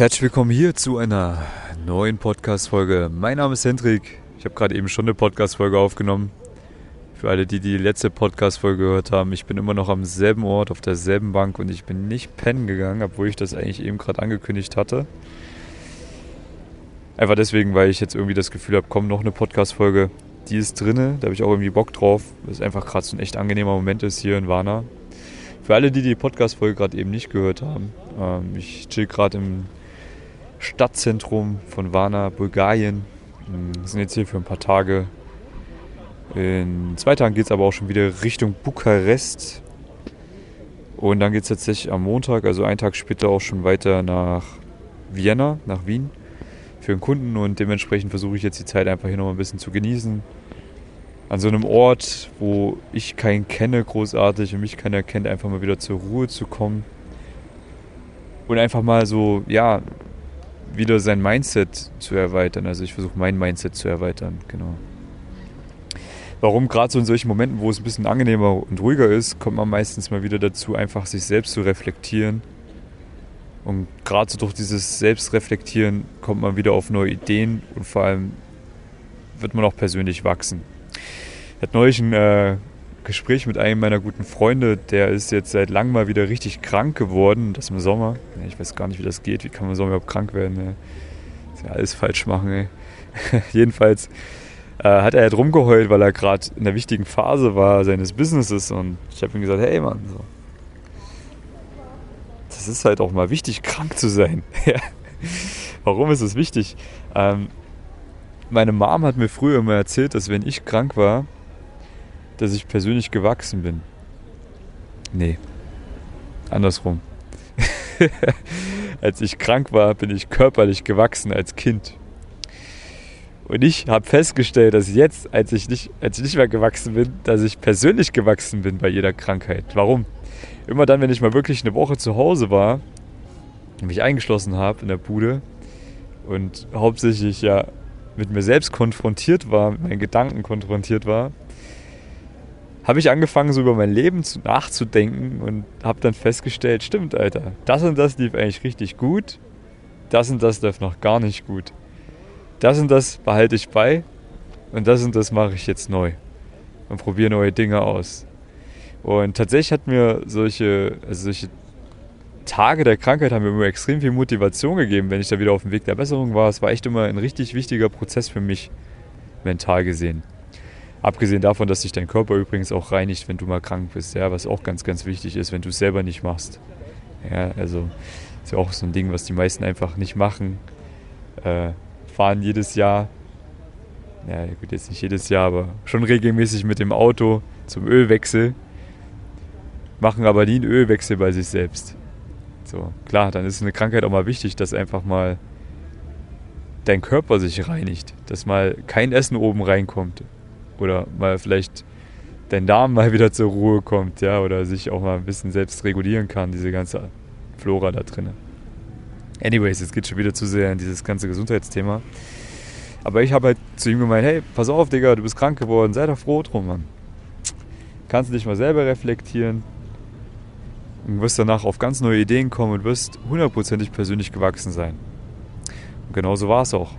Herzlich willkommen hier zu einer neuen Podcast-Folge. Mein Name ist Hendrik. Ich habe gerade eben schon eine Podcast-Folge aufgenommen. Für alle, die die letzte Podcast-Folge gehört haben, ich bin immer noch am selben Ort, auf derselben Bank und ich bin nicht pennen gegangen, obwohl ich das eigentlich eben gerade angekündigt hatte. Einfach deswegen, weil ich jetzt irgendwie das Gefühl habe, komm, noch eine Podcast-Folge, die ist drinne, da habe ich auch irgendwie Bock drauf, weil es einfach gerade so ein echt angenehmer Moment ist hier in Warna. Für alle, die die Podcast-Folge gerade eben nicht gehört haben, ähm, ich chill gerade im Stadtzentrum von Varna, Bulgarien. Wir sind jetzt hier für ein paar Tage. In zwei Tagen geht es aber auch schon wieder Richtung Bukarest. Und dann geht es tatsächlich am Montag, also einen Tag später, auch schon weiter nach Vienna, nach Wien, für einen Kunden. Und dementsprechend versuche ich jetzt die Zeit einfach hier noch ein bisschen zu genießen. An so einem Ort, wo ich keinen kenne, großartig und mich keiner kennt, einfach mal wieder zur Ruhe zu kommen. Und einfach mal so, ja, wieder sein Mindset zu erweitern. Also ich versuche mein Mindset zu erweitern, genau. Warum gerade so in solchen Momenten, wo es ein bisschen angenehmer und ruhiger ist, kommt man meistens mal wieder dazu, einfach sich selbst zu reflektieren. Und gerade so durch dieses Selbstreflektieren kommt man wieder auf neue Ideen und vor allem wird man auch persönlich wachsen. Ich hatte neulich ein äh, Gespräch mit einem meiner guten Freunde, der ist jetzt seit langem mal wieder richtig krank geworden, das im Sommer. Ich weiß gar nicht, wie das geht, wie kann man im Sommer überhaupt krank werden. Ne? Das ist ja alles falsch machen, ey. Jedenfalls äh, hat er halt rumgeheult, weil er gerade in einer wichtigen Phase war seines Businesses und ich habe ihm gesagt, hey Mann, so. das ist halt auch mal wichtig, krank zu sein. Warum ist es wichtig? Ähm, meine Mom hat mir früher immer erzählt, dass wenn ich krank war, dass ich persönlich gewachsen bin. Nee, andersrum. als ich krank war, bin ich körperlich gewachsen als Kind. Und ich habe festgestellt, dass jetzt, als ich, nicht, als ich nicht mehr gewachsen bin, dass ich persönlich gewachsen bin bei jeder Krankheit. Warum? Immer dann, wenn ich mal wirklich eine Woche zu Hause war und mich eingeschlossen habe in der Bude und hauptsächlich ja mit mir selbst konfrontiert war, mit meinen Gedanken konfrontiert war, habe ich angefangen, so über mein Leben zu, nachzudenken und habe dann festgestellt, stimmt, Alter, das und das lief eigentlich richtig gut, das und das lief noch gar nicht gut. Das und das behalte ich bei und das und das mache ich jetzt neu und probiere neue Dinge aus. Und tatsächlich hat mir solche, also solche Tage der Krankheit haben mir immer extrem viel Motivation gegeben, wenn ich da wieder auf dem Weg der Besserung war. Es war echt immer ein richtig wichtiger Prozess für mich, mental gesehen. Abgesehen davon, dass sich dein Körper übrigens auch reinigt, wenn du mal krank bist, ja, was auch ganz, ganz wichtig ist, wenn du es selber nicht machst. Ja, also ist ja auch so ein Ding, was die meisten einfach nicht machen. Äh, fahren jedes Jahr, ja gut, jetzt nicht jedes Jahr, aber schon regelmäßig mit dem Auto zum Ölwechsel, machen aber nie einen Ölwechsel bei sich selbst. So, klar, dann ist eine Krankheit auch mal wichtig, dass einfach mal dein Körper sich reinigt, dass mal kein Essen oben reinkommt, oder mal vielleicht dein Darm mal wieder zur Ruhe kommt, ja, oder sich auch mal ein bisschen selbst regulieren kann, diese ganze Flora da drin. Anyways, es geht schon wieder zu sehr in dieses ganze Gesundheitsthema. Aber ich habe halt zu ihm gemeint, hey, pass auf, Digga, du bist krank geworden, sei doch froh drum, Mann. Kannst du dich mal selber reflektieren und wirst danach auf ganz neue Ideen kommen und wirst hundertprozentig persönlich gewachsen sein. Und genau so war es auch.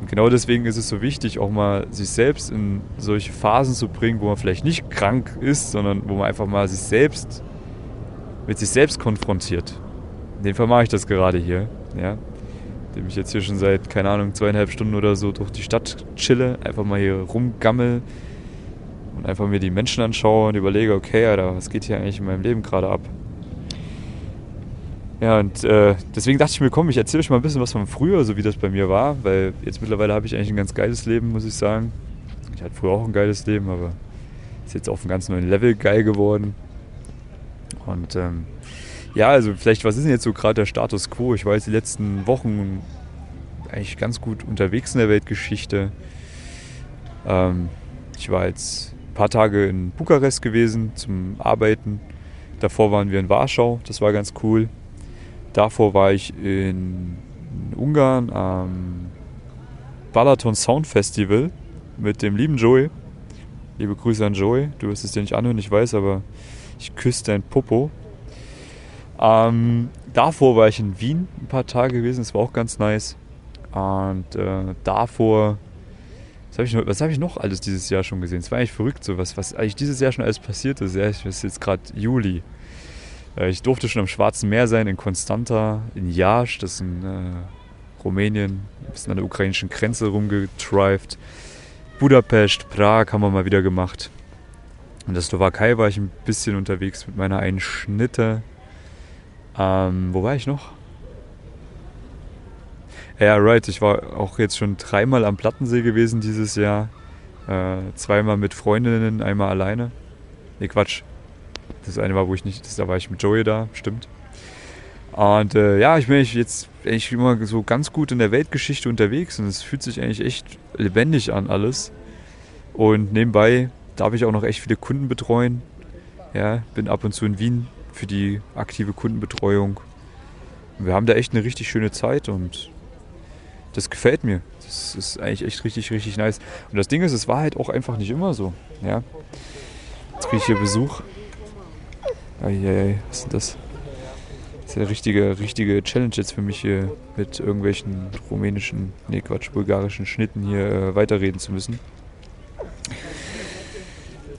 Und genau deswegen ist es so wichtig, auch mal sich selbst in solche Phasen zu bringen, wo man vielleicht nicht krank ist, sondern wo man einfach mal sich selbst mit sich selbst konfrontiert. In dem Fall mache ich das gerade hier, ja. Indem ich jetzt hier schon seit, keine Ahnung, zweieinhalb Stunden oder so durch die Stadt chille, einfach mal hier rumgammel und einfach mir die Menschen anschaue und überlege, okay, Alter, was geht hier eigentlich in meinem Leben gerade ab? Ja, und äh, deswegen dachte ich mir, komm, ich erzähle euch mal ein bisschen was von früher, so wie das bei mir war, weil jetzt mittlerweile habe ich eigentlich ein ganz geiles Leben, muss ich sagen. Ich hatte früher auch ein geiles Leben, aber ist jetzt auf einem ganz neuen Level geil geworden. Und ähm, ja, also vielleicht, was ist denn jetzt so gerade der Status quo? Ich war jetzt die letzten Wochen eigentlich ganz gut unterwegs in der Weltgeschichte. Ähm, ich war jetzt ein paar Tage in Bukarest gewesen zum Arbeiten. Davor waren wir in Warschau, das war ganz cool. Davor war ich in Ungarn am Balaton Sound Festival mit dem lieben Joey. Liebe Grüße an Joey. Du wirst es dir nicht anhören, ich weiß, aber ich küsse dein Popo. Ähm, davor war ich in Wien ein paar Tage gewesen, das war auch ganz nice. Und äh, davor, was habe ich, noch, hab ich noch alles dieses Jahr schon gesehen? Es war eigentlich verrückt, so was, was eigentlich dieses Jahr schon alles passiert ist. Ja, es ist jetzt gerade Juli. Äh, ich durfte schon am Schwarzen Meer sein, in Konstanta, in Jasch, das ist in äh, Rumänien, ein bisschen an der ukrainischen Grenze rumgetrived. Budapest, Prag haben wir mal wieder gemacht. In der Slowakei war ich ein bisschen unterwegs mit meiner einen Schnitte. Ähm, wo war ich noch? Ja, right. Ich war auch jetzt schon dreimal am Plattensee gewesen dieses Jahr. Äh, zweimal mit Freundinnen, einmal alleine. Ne, Quatsch. Das eine war, wo ich nicht, das, da war ich mit Joey da, stimmt. Und äh, ja, ich bin jetzt eigentlich immer so ganz gut in der Weltgeschichte unterwegs und es fühlt sich eigentlich echt lebendig an alles. Und nebenbei darf ich auch noch echt viele Kunden betreuen. Ja, bin ab und zu in Wien für die aktive Kundenbetreuung. Wir haben da echt eine richtig schöne Zeit und das gefällt mir. Das ist eigentlich echt richtig, richtig nice. Und das Ding ist, es war halt auch einfach nicht immer so. Ja. Jetzt kriege ich hier Besuch. Eieiei, was denn das? Das ist eine richtige, richtige Challenge jetzt für mich hier mit irgendwelchen rumänischen, nee Quatsch, bulgarischen Schnitten hier äh, weiterreden zu müssen.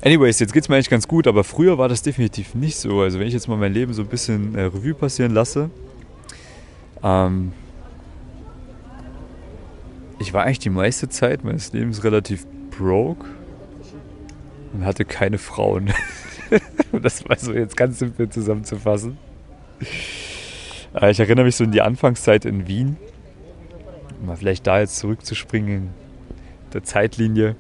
Anyways, jetzt geht es mir eigentlich ganz gut, aber früher war das definitiv nicht so. Also wenn ich jetzt mal mein Leben so ein bisschen äh, Revue passieren lasse, ähm, ich war eigentlich die meiste Zeit meines Lebens relativ broke und hatte keine Frauen. um das mal so jetzt ganz simpel zusammenzufassen. Äh, ich erinnere mich so in die Anfangszeit in Wien, um mal vielleicht da jetzt zurückzuspringen in der Zeitlinie.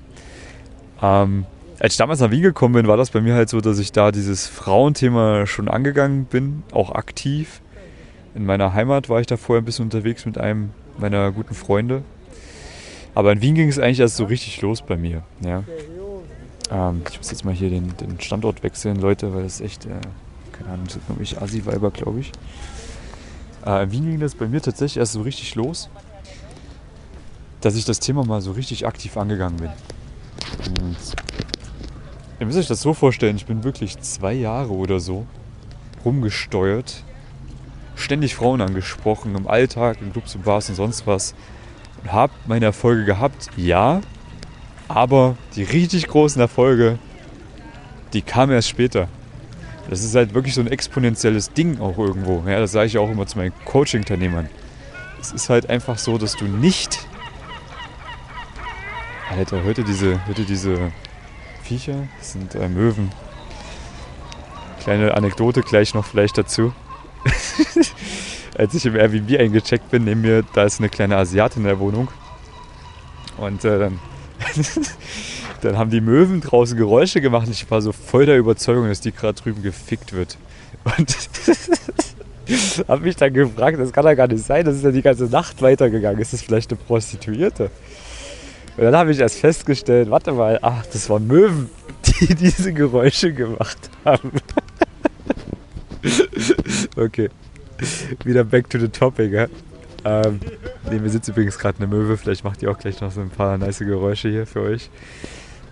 Ähm, als ich damals nach Wien gekommen bin, war das bei mir halt so, dass ich da dieses Frauenthema schon angegangen bin, auch aktiv. In meiner Heimat war ich da vorher ein bisschen unterwegs mit einem meiner guten Freunde. Aber in Wien ging es eigentlich erst so richtig los bei mir. Ja. Ähm, ich muss jetzt mal hier den, den, Standort wechseln, Leute, weil das echt, äh, keine Ahnung, das sind nämlich Assi-Weiber, glaube ich. Äh, in Wien ging das bei mir tatsächlich erst so richtig los, dass ich das Thema mal so richtig aktiv angegangen bin. Und Ihr müsst euch das so vorstellen, ich bin wirklich zwei Jahre oder so rumgesteuert, ständig Frauen angesprochen, im Alltag, in Clubs und Bars und sonst was. Und habe meine Erfolge gehabt, ja, aber die richtig großen Erfolge, die kamen erst später. Das ist halt wirklich so ein exponentielles Ding auch irgendwo. Ja, das sage ich auch immer zu meinen Coaching-Teilnehmern. Es ist halt einfach so, dass du nicht. Alter, hört ihr diese, hört ihr diese Viecher, das sind äh, Möwen. Kleine Anekdote gleich noch vielleicht dazu. Als ich im Airbnb eingecheckt bin, neben mir, da ist eine kleine Asiatin in der Wohnung. Und äh, dann, dann haben die Möwen draußen Geräusche gemacht und ich war so voll der Überzeugung, dass die gerade drüben gefickt wird. Und habe mich dann gefragt, das kann ja gar nicht sein, das ist ja die ganze Nacht weitergegangen. Ist das vielleicht eine Prostituierte? Und dann habe ich erst festgestellt, warte mal, ach, das waren Möwen, die diese Geräusche gemacht haben. okay. Wieder back to the topic, ja? Ähm, neben mir sitzt übrigens gerade eine Möwe, vielleicht macht die auch gleich noch so ein paar nice Geräusche hier für euch.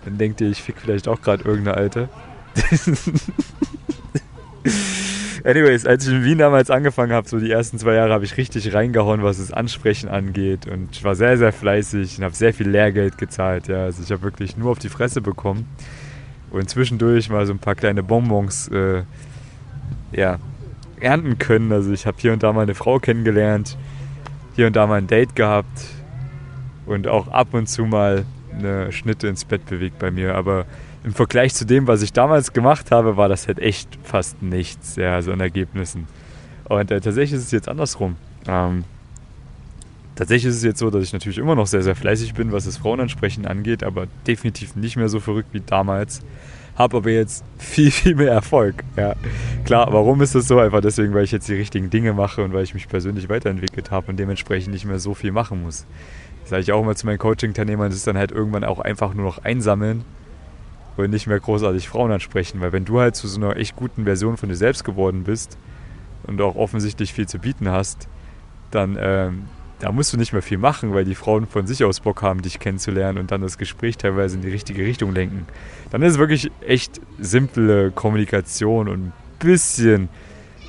Dann denkt ihr, ich fick vielleicht auch gerade irgendeine alte. Anyways, als ich in Wien damals angefangen habe, so die ersten zwei Jahre, habe ich richtig reingehauen, was das Ansprechen angeht. Und ich war sehr, sehr fleißig und habe sehr viel Lehrgeld gezahlt. Ja. Also ich habe wirklich nur auf die Fresse bekommen. Und zwischendurch mal so ein paar kleine Bonbons äh, ja, ernten können. Also ich habe hier und da mal eine Frau kennengelernt, hier und da mal ein Date gehabt und auch ab und zu mal eine Schnitte ins Bett bewegt bei mir. Aber im Vergleich zu dem, was ich damals gemacht habe, war das halt echt fast nichts, ja, so an Ergebnissen. Und äh, tatsächlich ist es jetzt andersrum. Ähm, tatsächlich ist es jetzt so, dass ich natürlich immer noch sehr, sehr fleißig bin, was das Frauenansprechen angeht, aber definitiv nicht mehr so verrückt wie damals. Habe aber jetzt viel, viel mehr Erfolg. Ja. Klar, warum ist das so? Einfach deswegen, weil ich jetzt die richtigen Dinge mache und weil ich mich persönlich weiterentwickelt habe und dementsprechend nicht mehr so viel machen muss. Das sage ich auch immer zu meinen Coaching-Teilnehmern, das ist dann halt irgendwann auch einfach nur noch einsammeln und nicht mehr großartig Frauen ansprechen. Weil wenn du halt zu so einer echt guten Version von dir selbst geworden bist und auch offensichtlich viel zu bieten hast, dann ähm, da musst du nicht mehr viel machen, weil die Frauen von sich aus Bock haben, dich kennenzulernen und dann das Gespräch teilweise in die richtige Richtung lenken. Dann ist es wirklich echt simple Kommunikation und ein bisschen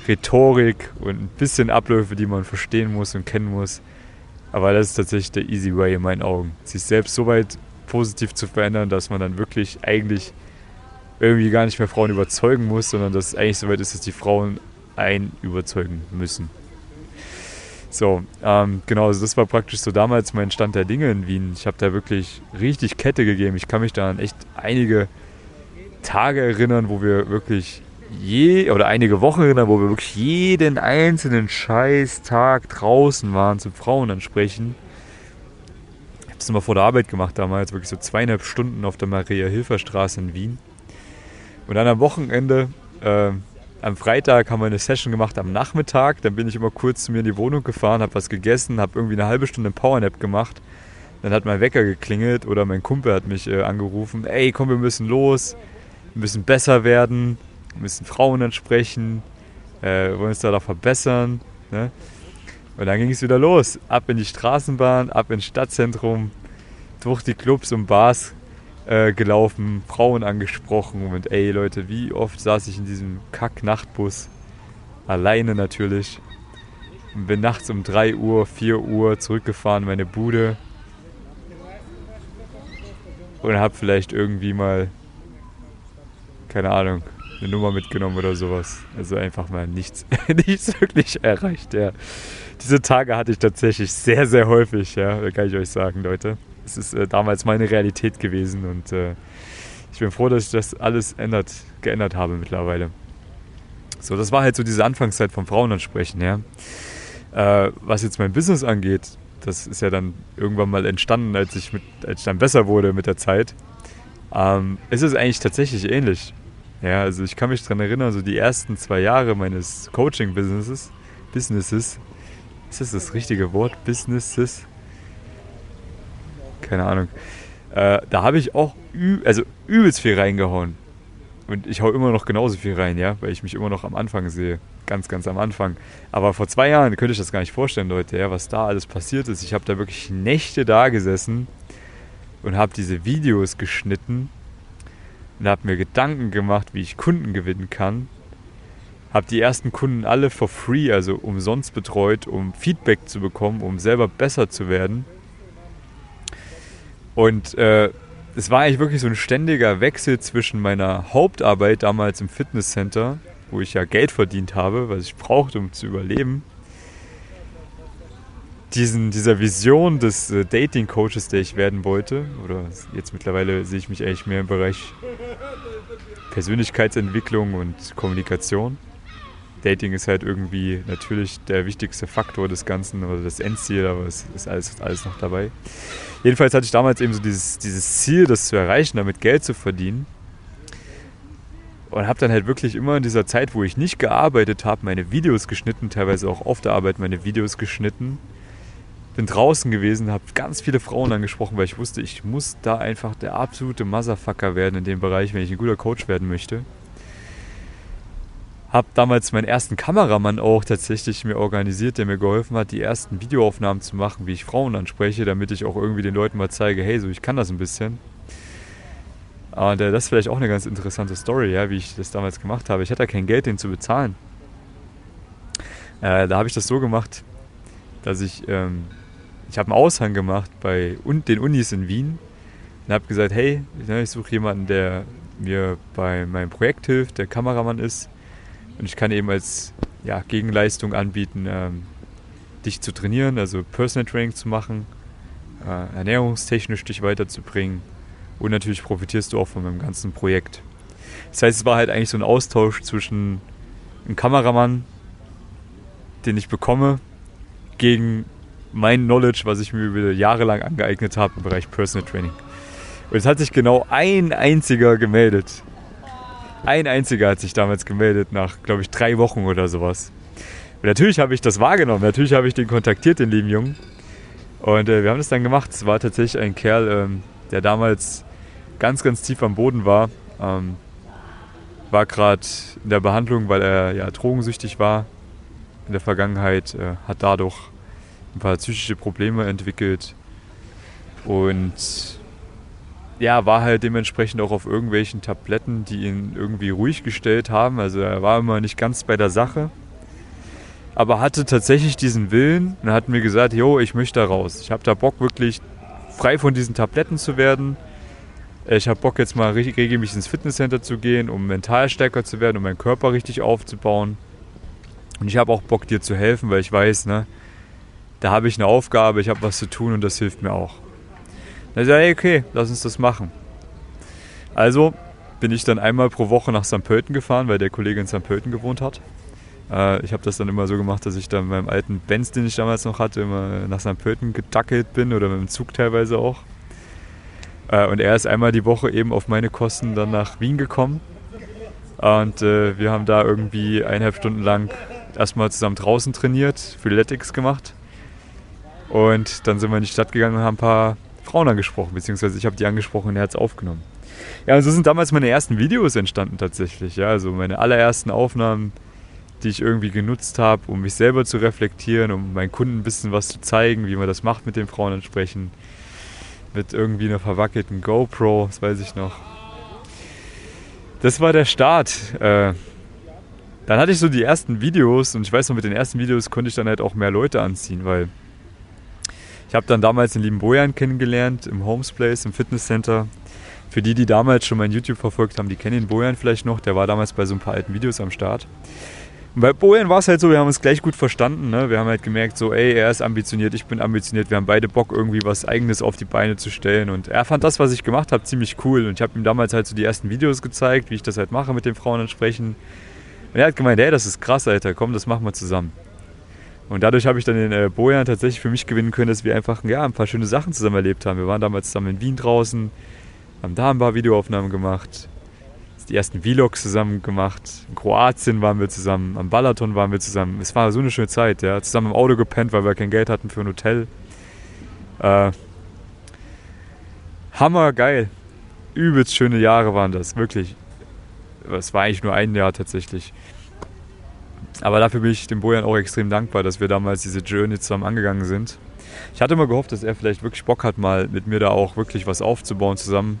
Rhetorik und ein bisschen Abläufe, die man verstehen muss und kennen muss. Aber das ist tatsächlich der easy way in meinen Augen. Sich selbst so weit positiv zu verändern, dass man dann wirklich eigentlich irgendwie gar nicht mehr Frauen überzeugen muss, sondern dass es eigentlich so weit ist, dass die Frauen einen überzeugen müssen. So, ähm, genau, also das war praktisch so damals mein Stand der Dinge in Wien. Ich habe da wirklich richtig Kette gegeben. Ich kann mich da an echt einige Tage erinnern, wo wir wirklich je oder einige Wochen erinnern, wo wir wirklich jeden einzelnen Scheiß-Tag draußen waren zum Frauen ansprechen. Ich habe das immer vor der Arbeit gemacht damals, wirklich so zweieinhalb Stunden auf der Maria-Hilfer-Straße in Wien. Und dann am Wochenende, äh, am Freitag haben wir eine Session gemacht am Nachmittag. Dann bin ich immer kurz zu mir in die Wohnung gefahren, habe was gegessen, habe irgendwie eine halbe Stunde Powernap gemacht. Dann hat mein Wecker geklingelt oder mein Kumpel hat mich äh, angerufen. Ey, komm, wir müssen los, wir müssen besser werden müssen Frauen ansprechen, äh, wollen uns da doch verbessern. Ne? Und dann ging es wieder los. Ab in die Straßenbahn, ab ins Stadtzentrum, durch die Clubs und Bars äh, gelaufen, Frauen angesprochen und ey Leute, wie oft saß ich in diesem Kack-Nachtbus, alleine natürlich, und bin nachts um 3 Uhr, 4 Uhr zurückgefahren in meine Bude und hab vielleicht irgendwie mal, keine Ahnung, eine Nummer mitgenommen oder sowas. Also einfach mal nichts, nichts wirklich erreicht, ja. Diese Tage hatte ich tatsächlich sehr, sehr häufig, ja, kann ich euch sagen, Leute. Es ist äh, damals meine Realität gewesen und äh, ich bin froh, dass ich das alles ändert, geändert habe mittlerweile. So, das war halt so diese Anfangszeit vom Frauen ansprechen, ja. Äh, was jetzt mein Business angeht, das ist ja dann irgendwann mal entstanden, als ich, mit, als ich dann besser wurde mit der Zeit. Ähm, ist es eigentlich tatsächlich ähnlich. Ja, also ich kann mich daran erinnern, so die ersten zwei Jahre meines Coaching-Businesses, Businesses, ist das das richtige Wort? Businesses? Keine Ahnung. Äh, da habe ich auch also übelst viel reingehauen. Und ich hau immer noch genauso viel rein, ja, weil ich mich immer noch am Anfang sehe. Ganz, ganz am Anfang. Aber vor zwei Jahren könnte ich das gar nicht vorstellen, Leute, ja, was da alles passiert ist. Ich habe da wirklich Nächte da gesessen und habe diese Videos geschnitten und habe mir Gedanken gemacht, wie ich Kunden gewinnen kann. Habe die ersten Kunden alle for free, also umsonst betreut, um Feedback zu bekommen, um selber besser zu werden. Und äh, es war eigentlich wirklich so ein ständiger Wechsel zwischen meiner Hauptarbeit damals im Fitnesscenter, wo ich ja Geld verdient habe, was ich brauchte, um zu überleben, diesen, dieser Vision des äh, Dating-Coaches, der ich werden wollte, oder jetzt mittlerweile sehe ich mich eigentlich mehr im Bereich Persönlichkeitsentwicklung und Kommunikation. Dating ist halt irgendwie natürlich der wichtigste Faktor des Ganzen oder das Endziel, aber es ist alles, alles noch dabei. Jedenfalls hatte ich damals eben so dieses, dieses Ziel, das zu erreichen, damit Geld zu verdienen. Und habe dann halt wirklich immer in dieser Zeit, wo ich nicht gearbeitet habe, meine Videos geschnitten, teilweise auch auf der Arbeit meine Videos geschnitten bin draußen gewesen, habe ganz viele Frauen angesprochen, weil ich wusste, ich muss da einfach der absolute Motherfucker werden in dem Bereich, wenn ich ein guter Coach werden möchte. Habe damals meinen ersten Kameramann auch tatsächlich mir organisiert, der mir geholfen hat, die ersten Videoaufnahmen zu machen, wie ich Frauen anspreche, damit ich auch irgendwie den Leuten mal zeige, hey, so ich kann das ein bisschen. Und äh, das ist vielleicht auch eine ganz interessante Story, ja, wie ich das damals gemacht habe. Ich hatte kein Geld, den zu bezahlen. Äh, da habe ich das so gemacht, dass ich ähm, ich habe einen Aushang gemacht bei den Unis in Wien und habe gesagt, hey, ich suche jemanden, der mir bei meinem Projekt hilft, der Kameramann ist und ich kann eben als ja, Gegenleistung anbieten, ähm, dich zu trainieren, also Personal Training zu machen, äh, ernährungstechnisch dich weiterzubringen und natürlich profitierst du auch von meinem ganzen Projekt. Das heißt, es war halt eigentlich so ein Austausch zwischen einem Kameramann, den ich bekomme, gegen mein Knowledge, was ich mir über Jahre lang angeeignet habe im Bereich Personal Training. Und es hat sich genau ein einziger gemeldet. Ein einziger hat sich damals gemeldet, nach, glaube ich, drei Wochen oder sowas. Und natürlich habe ich das wahrgenommen. Natürlich habe ich den kontaktiert, den lieben Jungen. Und äh, wir haben das dann gemacht. Es war tatsächlich ein Kerl, ähm, der damals ganz, ganz tief am Boden war. Ähm, war gerade in der Behandlung, weil er ja drogensüchtig war in der Vergangenheit. Äh, hat dadurch ein paar psychische Probleme entwickelt und ja, war halt dementsprechend auch auf irgendwelchen Tabletten, die ihn irgendwie ruhig gestellt haben. Also er war immer nicht ganz bei der Sache. aber hatte tatsächlich diesen Willen und hat mir gesagt, jo, ich möchte da raus. Ich habe da Bock, wirklich frei von diesen Tabletten zu werden. Ich habe Bock, jetzt mal regelmäßig ins Fitnesscenter zu gehen, um mental stärker zu werden, um meinen Körper richtig aufzubauen. Und ich habe auch Bock, dir zu helfen, weil ich weiß, ne, da habe ich eine Aufgabe, ich habe was zu tun und das hilft mir auch. Dann sage ich, okay, lass uns das machen. Also bin ich dann einmal pro Woche nach St. Pölten gefahren, weil der Kollege in St. Pölten gewohnt hat. Äh, ich habe das dann immer so gemacht, dass ich dann meinem alten Benz, den ich damals noch hatte, immer nach St. Pölten gedackelt bin oder mit dem Zug teilweise auch. Äh, und er ist einmal die Woche eben auf meine Kosten dann nach Wien gekommen. Und äh, wir haben da irgendwie eineinhalb Stunden lang erstmal zusammen draußen trainiert, Freeletics gemacht. Und dann sind wir in die Stadt gegangen und haben ein paar Frauen angesprochen, beziehungsweise ich habe die angesprochen und er hat es aufgenommen. Ja, und so sind damals meine ersten Videos entstanden tatsächlich. Ja, also meine allerersten Aufnahmen, die ich irgendwie genutzt habe, um mich selber zu reflektieren, um meinen Kunden ein bisschen was zu zeigen, wie man das macht mit den Frauen entsprechend. Mit irgendwie einer verwackelten GoPro, das weiß ich noch. Das war der Start. Äh, dann hatte ich so die ersten Videos und ich weiß noch, mit den ersten Videos konnte ich dann halt auch mehr Leute anziehen, weil ich habe dann damals den lieben Bojan kennengelernt im Homes Place, im Fitnesscenter. Für die, die damals schon mein YouTube verfolgt haben, die kennen den Bojan vielleicht noch. Der war damals bei so ein paar alten Videos am Start. Und bei Bojan war es halt so, wir haben uns gleich gut verstanden. Ne? Wir haben halt gemerkt, so, ey, er ist ambitioniert, ich bin ambitioniert. Wir haben beide Bock, irgendwie was Eigenes auf die Beine zu stellen. Und er fand das, was ich gemacht habe, ziemlich cool. Und ich habe ihm damals halt so die ersten Videos gezeigt, wie ich das halt mache mit den Frauen entsprechend. Und er hat gemeint, hey, das ist krass, Alter, komm, das machen wir zusammen. Und dadurch habe ich dann den äh, Bojan tatsächlich für mich gewinnen können, dass wir einfach ja, ein paar schöne Sachen zusammen erlebt haben. Wir waren damals zusammen in Wien draußen, haben da ein paar Videoaufnahmen gemacht, die ersten Vlogs zusammen gemacht. In Kroatien waren wir zusammen, am Balaton waren wir zusammen. Es war so eine schöne Zeit, ja. Zusammen im Auto gepennt, weil wir kein Geld hatten für ein Hotel. Äh, Hammer geil. Übelst schöne Jahre waren das, wirklich. Es war eigentlich nur ein Jahr tatsächlich. Aber dafür bin ich dem Bojan auch extrem dankbar, dass wir damals diese Journey zusammen angegangen sind. Ich hatte immer gehofft, dass er vielleicht wirklich Bock hat, mal mit mir da auch wirklich was aufzubauen zusammen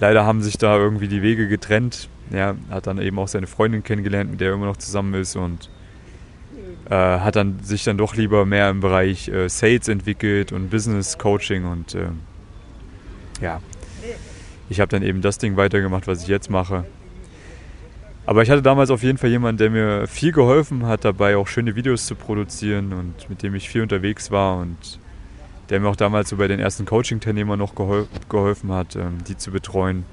leider haben sich da irgendwie die Wege getrennt. Er hat dann eben auch seine Freundin kennengelernt, mit der er immer noch zusammen ist und äh, hat dann sich dann doch lieber mehr im Bereich äh, Sales entwickelt und Business Coaching und äh, ja, ich habe dann eben das Ding weitergemacht, was ich jetzt mache. Aber ich hatte damals auf jeden Fall jemanden, der mir viel geholfen hat, dabei auch schöne Videos zu produzieren und mit dem ich viel unterwegs war und der mir auch damals so bei den ersten Coaching-Teilnehmern noch gehol geholfen hat, ähm, die zu betreuen.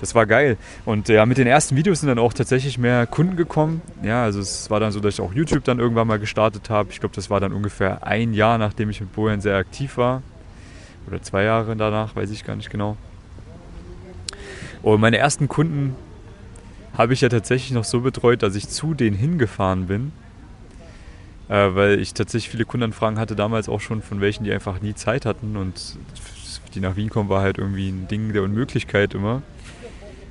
Das war geil. Und ja, mit den ersten Videos sind dann auch tatsächlich mehr Kunden gekommen. Ja, also es war dann so, dass ich auch YouTube dann irgendwann mal gestartet habe. Ich glaube, das war dann ungefähr ein Jahr, nachdem ich mit Bojan sehr aktiv war. Oder zwei Jahre danach, weiß ich gar nicht genau. Und meine ersten Kunden habe ich ja tatsächlich noch so betreut, dass ich zu denen hingefahren bin äh, weil ich tatsächlich viele Kundenanfragen hatte damals auch schon von welchen, die einfach nie Zeit hatten und die nach Wien kommen, war halt irgendwie ein Ding der Unmöglichkeit immer.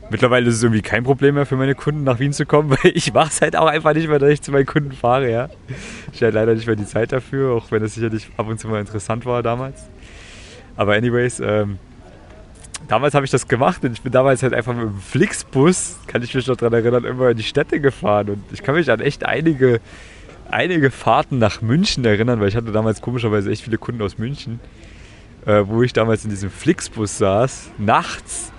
Mittlerweile ist es irgendwie kein Problem mehr für meine Kunden nach Wien zu kommen, weil ich mache es halt auch einfach nicht mehr, dass ich zu meinen Kunden fahre, ja. Ich hatte leider nicht mehr die Zeit dafür, auch wenn es sicherlich ab und zu mal interessant war damals. Aber anyways, ähm, damals habe ich das gemacht und ich bin damals halt einfach mit dem Flixbus, kann ich mich noch daran erinnern, immer in die Städte gefahren und ich kann mich an echt einige einige Fahrten nach München erinnern, weil ich hatte damals komischerweise echt viele Kunden aus München, äh, wo ich damals in diesem Flixbus saß, nachts,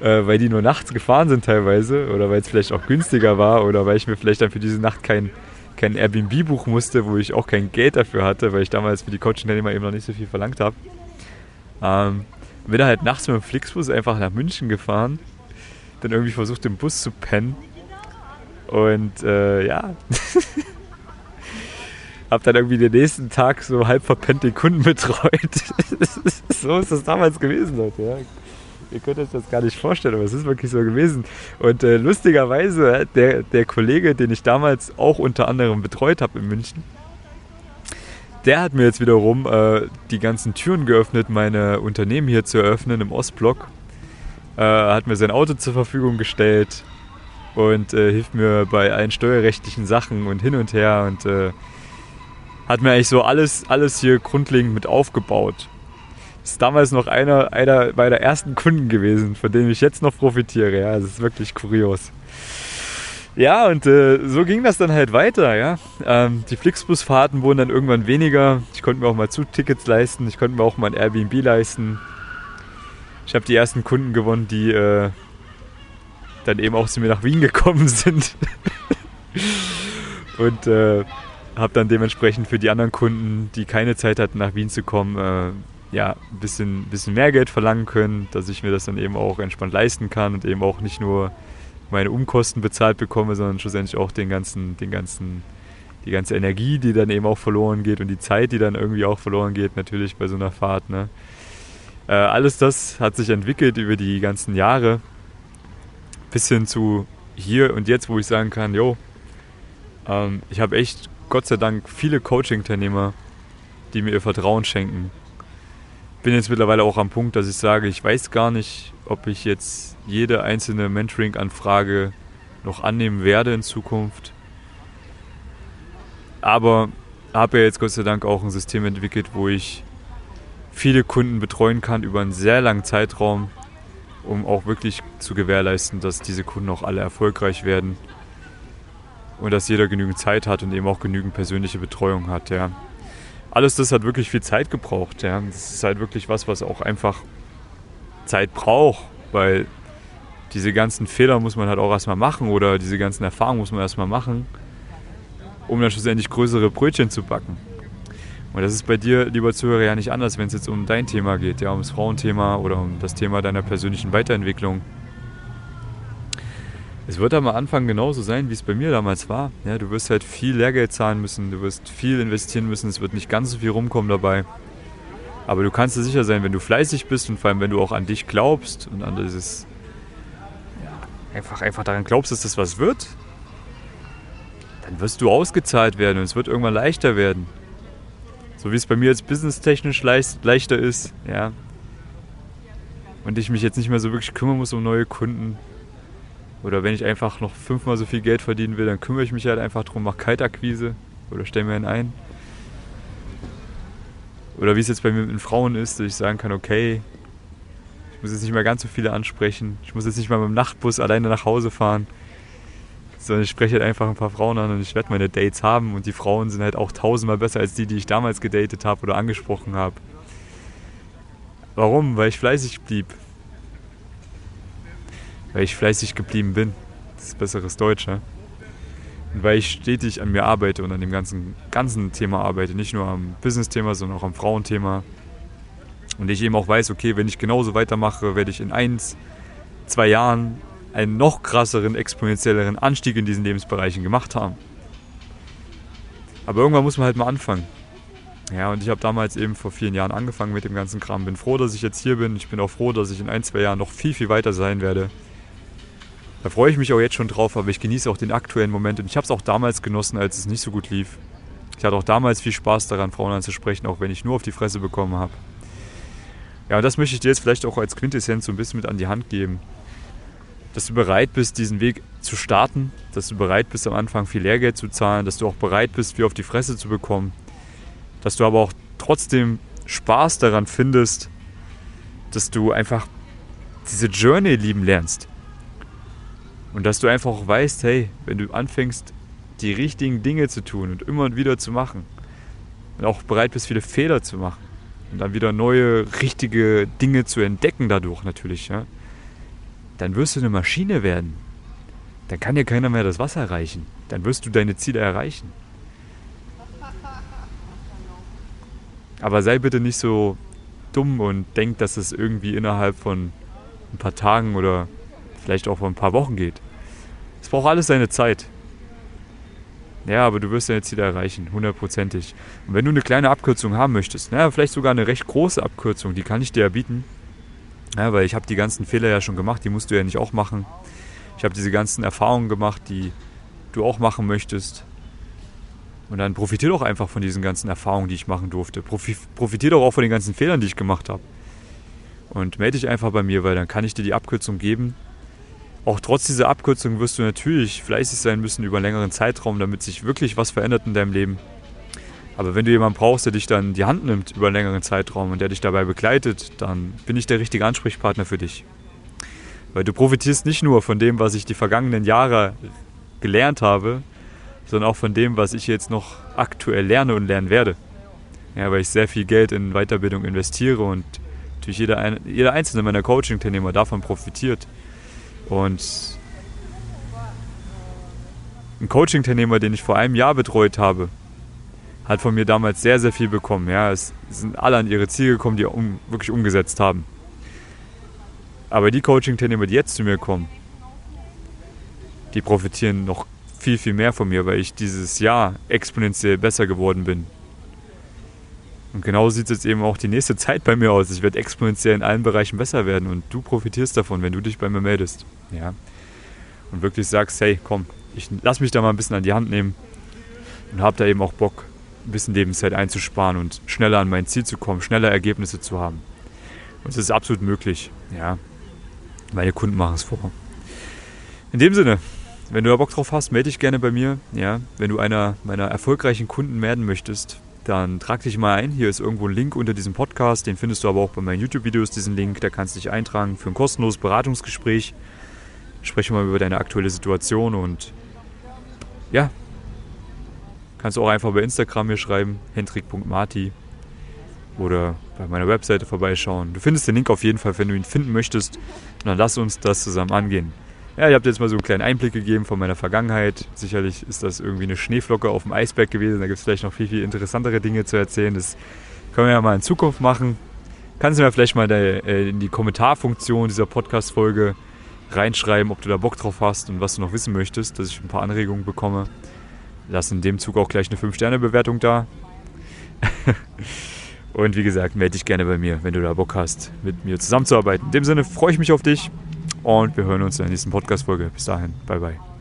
äh, weil die nur nachts gefahren sind teilweise oder weil es vielleicht auch günstiger war oder weil ich mir vielleicht dann für diese Nacht kein, kein Airbnb buchen musste, wo ich auch kein Geld dafür hatte, weil ich damals für die Coaching-Teilnehmer eben noch nicht so viel verlangt habe. Ähm, bin da halt nachts mit dem Flixbus einfach nach München gefahren, dann irgendwie versucht im Bus zu pennen und äh, ja. Hab dann irgendwie den nächsten Tag so halb verpennt den Kunden betreut. so ist das damals gewesen, Leute. Ja. Ihr könnt euch das gar nicht vorstellen, aber es ist wirklich so gewesen. Und äh, lustigerweise, der, der Kollege, den ich damals auch unter anderem betreut habe in München, der hat mir jetzt wiederum äh, die ganzen Türen geöffnet, meine Unternehmen hier zu eröffnen im Ostblock. Äh, hat mir sein Auto zur Verfügung gestellt und äh, hilft mir bei allen steuerrechtlichen Sachen und hin und her und äh, hat mir eigentlich so alles, alles hier grundlegend mit aufgebaut. Ist damals noch einer, einer meiner ersten Kunden gewesen, von dem ich jetzt noch profitiere. Ja, das ist wirklich kurios. Ja, und äh, so ging das dann halt weiter, ja. Ähm, die Flixbus-Fahrten wurden dann irgendwann weniger. Ich konnte mir auch mal Zugtickets leisten, ich konnte mir auch mal ein Airbnb leisten. Ich habe die ersten Kunden gewonnen, die äh, dann eben auch zu mir nach Wien gekommen sind. und äh, habe dann dementsprechend für die anderen Kunden, die keine Zeit hatten, nach Wien zu kommen, äh, ja, ein bisschen, bisschen mehr Geld verlangen können, dass ich mir das dann eben auch entspannt leisten kann und eben auch nicht nur meine Umkosten bezahlt bekomme, sondern schlussendlich auch den ganzen, den ganzen, die ganze Energie, die dann eben auch verloren geht und die Zeit, die dann irgendwie auch verloren geht, natürlich bei so einer Fahrt. Ne? Äh, alles das hat sich entwickelt über die ganzen Jahre bis hin zu hier und jetzt, wo ich sagen kann, jo, ähm, ich habe echt Gott sei Dank viele Coaching-Teilnehmer, die mir ihr Vertrauen schenken. Bin jetzt mittlerweile auch am Punkt, dass ich sage, ich weiß gar nicht, ob ich jetzt jede einzelne Mentoring-Anfrage noch annehmen werde in Zukunft. Aber habe ja jetzt Gott sei Dank auch ein System entwickelt, wo ich viele Kunden betreuen kann über einen sehr langen Zeitraum, um auch wirklich zu gewährleisten, dass diese Kunden auch alle erfolgreich werden und dass jeder genügend Zeit hat und eben auch genügend persönliche Betreuung hat. Ja. Alles das hat wirklich viel Zeit gebraucht. Ja. Das ist halt wirklich was, was auch einfach Zeit braucht, weil diese ganzen Fehler muss man halt auch erstmal machen oder diese ganzen Erfahrungen muss man erstmal machen, um dann schlussendlich größere Brötchen zu backen. Und das ist bei dir, lieber Zuhörer, ja nicht anders, wenn es jetzt um dein Thema geht, ja, ums Frauenthema oder um das Thema deiner persönlichen Weiterentwicklung. Es wird am Anfang genauso sein, wie es bei mir damals war. Ja, du wirst halt viel Lehrgeld zahlen müssen, du wirst viel investieren müssen, es wird nicht ganz so viel rumkommen dabei. Aber du kannst dir sicher sein, wenn du fleißig bist und vor allem, wenn du auch an dich glaubst und an dieses, ja, einfach, einfach daran glaubst, dass das was wird, dann wirst du ausgezahlt werden und es wird irgendwann leichter werden. So wie es bei mir jetzt businesstechnisch leicht, leichter ist, ja. Und ich mich jetzt nicht mehr so wirklich kümmern muss um neue Kunden, oder wenn ich einfach noch fünfmal so viel Geld verdienen will, dann kümmere ich mich halt einfach drum, mache Kaltakquise oder stelle mir einen ein. Oder wie es jetzt bei mir mit den Frauen ist, dass ich sagen kann, okay, ich muss jetzt nicht mehr ganz so viele ansprechen. Ich muss jetzt nicht mal mit dem Nachtbus alleine nach Hause fahren. Sondern ich spreche halt einfach ein paar Frauen an und ich werde meine Dates haben. Und die Frauen sind halt auch tausendmal besser als die, die ich damals gedatet habe oder angesprochen habe. Warum? Weil ich fleißig blieb weil ich fleißig geblieben bin. Das ist besseres Deutsch, ja? Und weil ich stetig an mir arbeite und an dem ganzen, ganzen Thema arbeite. Nicht nur am Business-Thema, sondern auch am Frauenthema. Und ich eben auch weiß, okay, wenn ich genauso weitermache, werde ich in eins, zwei Jahren einen noch krasseren, exponentielleren Anstieg in diesen Lebensbereichen gemacht haben. Aber irgendwann muss man halt mal anfangen. Ja, und ich habe damals eben vor vielen Jahren angefangen mit dem ganzen Kram. Bin froh, dass ich jetzt hier bin. Ich bin auch froh, dass ich in ein, zwei Jahren noch viel, viel weiter sein werde. Da freue ich mich auch jetzt schon drauf, aber ich genieße auch den aktuellen Moment und ich habe es auch damals genossen, als es nicht so gut lief. Ich hatte auch damals viel Spaß daran, Frauen anzusprechen, auch wenn ich nur auf die Fresse bekommen habe. Ja, und das möchte ich dir jetzt vielleicht auch als Quintessenz so ein bisschen mit an die Hand geben. Dass du bereit bist, diesen Weg zu starten, dass du bereit bist, am Anfang viel Lehrgeld zu zahlen, dass du auch bereit bist, viel auf die Fresse zu bekommen, dass du aber auch trotzdem Spaß daran findest, dass du einfach diese Journey lieben lernst. Und dass du einfach weißt, hey, wenn du anfängst, die richtigen Dinge zu tun und immer und wieder zu machen und auch bereit bist, viele Fehler zu machen und dann wieder neue, richtige Dinge zu entdecken dadurch natürlich, ja, dann wirst du eine Maschine werden. Dann kann dir keiner mehr das Wasser reichen. Dann wirst du deine Ziele erreichen. Aber sei bitte nicht so dumm und denk, dass es irgendwie innerhalb von ein paar Tagen oder vielleicht auch von ein paar Wochen geht. Es braucht alles seine Zeit. Ja, aber du wirst deine Ziele erreichen, hundertprozentig. Und wenn du eine kleine Abkürzung haben möchtest, naja, vielleicht sogar eine recht große Abkürzung, die kann ich dir ja bieten. Ja, weil ich habe die ganzen Fehler ja schon gemacht, die musst du ja nicht auch machen. Ich habe diese ganzen Erfahrungen gemacht, die du auch machen möchtest. Und dann profitier doch einfach von diesen ganzen Erfahrungen, die ich machen durfte. Profitier doch auch von den ganzen Fehlern, die ich gemacht habe. Und melde dich einfach bei mir, weil dann kann ich dir die Abkürzung geben auch trotz dieser Abkürzung wirst du natürlich fleißig sein müssen über einen längeren Zeitraum, damit sich wirklich was verändert in deinem Leben. Aber wenn du jemanden brauchst, der dich dann die Hand nimmt über einen längeren Zeitraum und der dich dabei begleitet, dann bin ich der richtige Ansprechpartner für dich. Weil du profitierst nicht nur von dem, was ich die vergangenen Jahre gelernt habe, sondern auch von dem, was ich jetzt noch aktuell lerne und lernen werde. Ja, weil ich sehr viel Geld in Weiterbildung investiere und natürlich jeder, jeder einzelne meiner Coaching-Teilnehmer davon profitiert. Und ein Coaching-Teilnehmer, den ich vor einem Jahr betreut habe, hat von mir damals sehr, sehr viel bekommen. Ja, es sind alle an ihre Ziele gekommen, die um, wirklich umgesetzt haben. Aber die Coaching-Teilnehmer, die jetzt zu mir kommen, die profitieren noch viel, viel mehr von mir, weil ich dieses Jahr exponentiell besser geworden bin. Und genau sieht es jetzt eben auch die nächste Zeit bei mir aus. Ich werde exponentiell in allen Bereichen besser werden und du profitierst davon, wenn du dich bei mir meldest. Ja. Und wirklich sagst, hey, komm, ich lass mich da mal ein bisschen an die Hand nehmen und habe da eben auch Bock, ein bisschen Lebenszeit einzusparen und schneller an mein Ziel zu kommen, schneller Ergebnisse zu haben. Und es ist absolut möglich. Ja. Meine Kunden machen es vor. In dem Sinne, wenn du da Bock drauf hast, melde dich gerne bei mir. Ja, wenn du einer meiner erfolgreichen Kunden werden möchtest, dann trag dich mal ein. Hier ist irgendwo ein Link unter diesem Podcast. Den findest du aber auch bei meinen YouTube-Videos, diesen Link. Da kannst du dich eintragen für ein kostenloses Beratungsgespräch. Sprechen wir mal über deine aktuelle Situation und ja, kannst du auch einfach bei Instagram mir schreiben, hendrik.marti oder bei meiner Webseite vorbeischauen. Du findest den Link auf jeden Fall, wenn du ihn finden möchtest. Und dann lass uns das zusammen angehen. Ja, ich habe dir jetzt mal so einen kleinen Einblick gegeben von meiner Vergangenheit. Sicherlich ist das irgendwie eine Schneeflocke auf dem Eisberg gewesen. Da gibt es vielleicht noch viel, viel interessantere Dinge zu erzählen. Das können wir ja mal in Zukunft machen. Kannst du mir vielleicht mal äh, in die Kommentarfunktion dieser Podcast-Folge reinschreiben, ob du da Bock drauf hast und was du noch wissen möchtest, dass ich ein paar Anregungen bekomme. Lass in dem Zug auch gleich eine 5-Sterne-Bewertung da. und wie gesagt, melde dich gerne bei mir, wenn du da Bock hast, mit mir zusammenzuarbeiten. In dem Sinne freue ich mich auf dich und wir hören uns in der nächsten Podcast-Folge. Bis dahin, bye bye.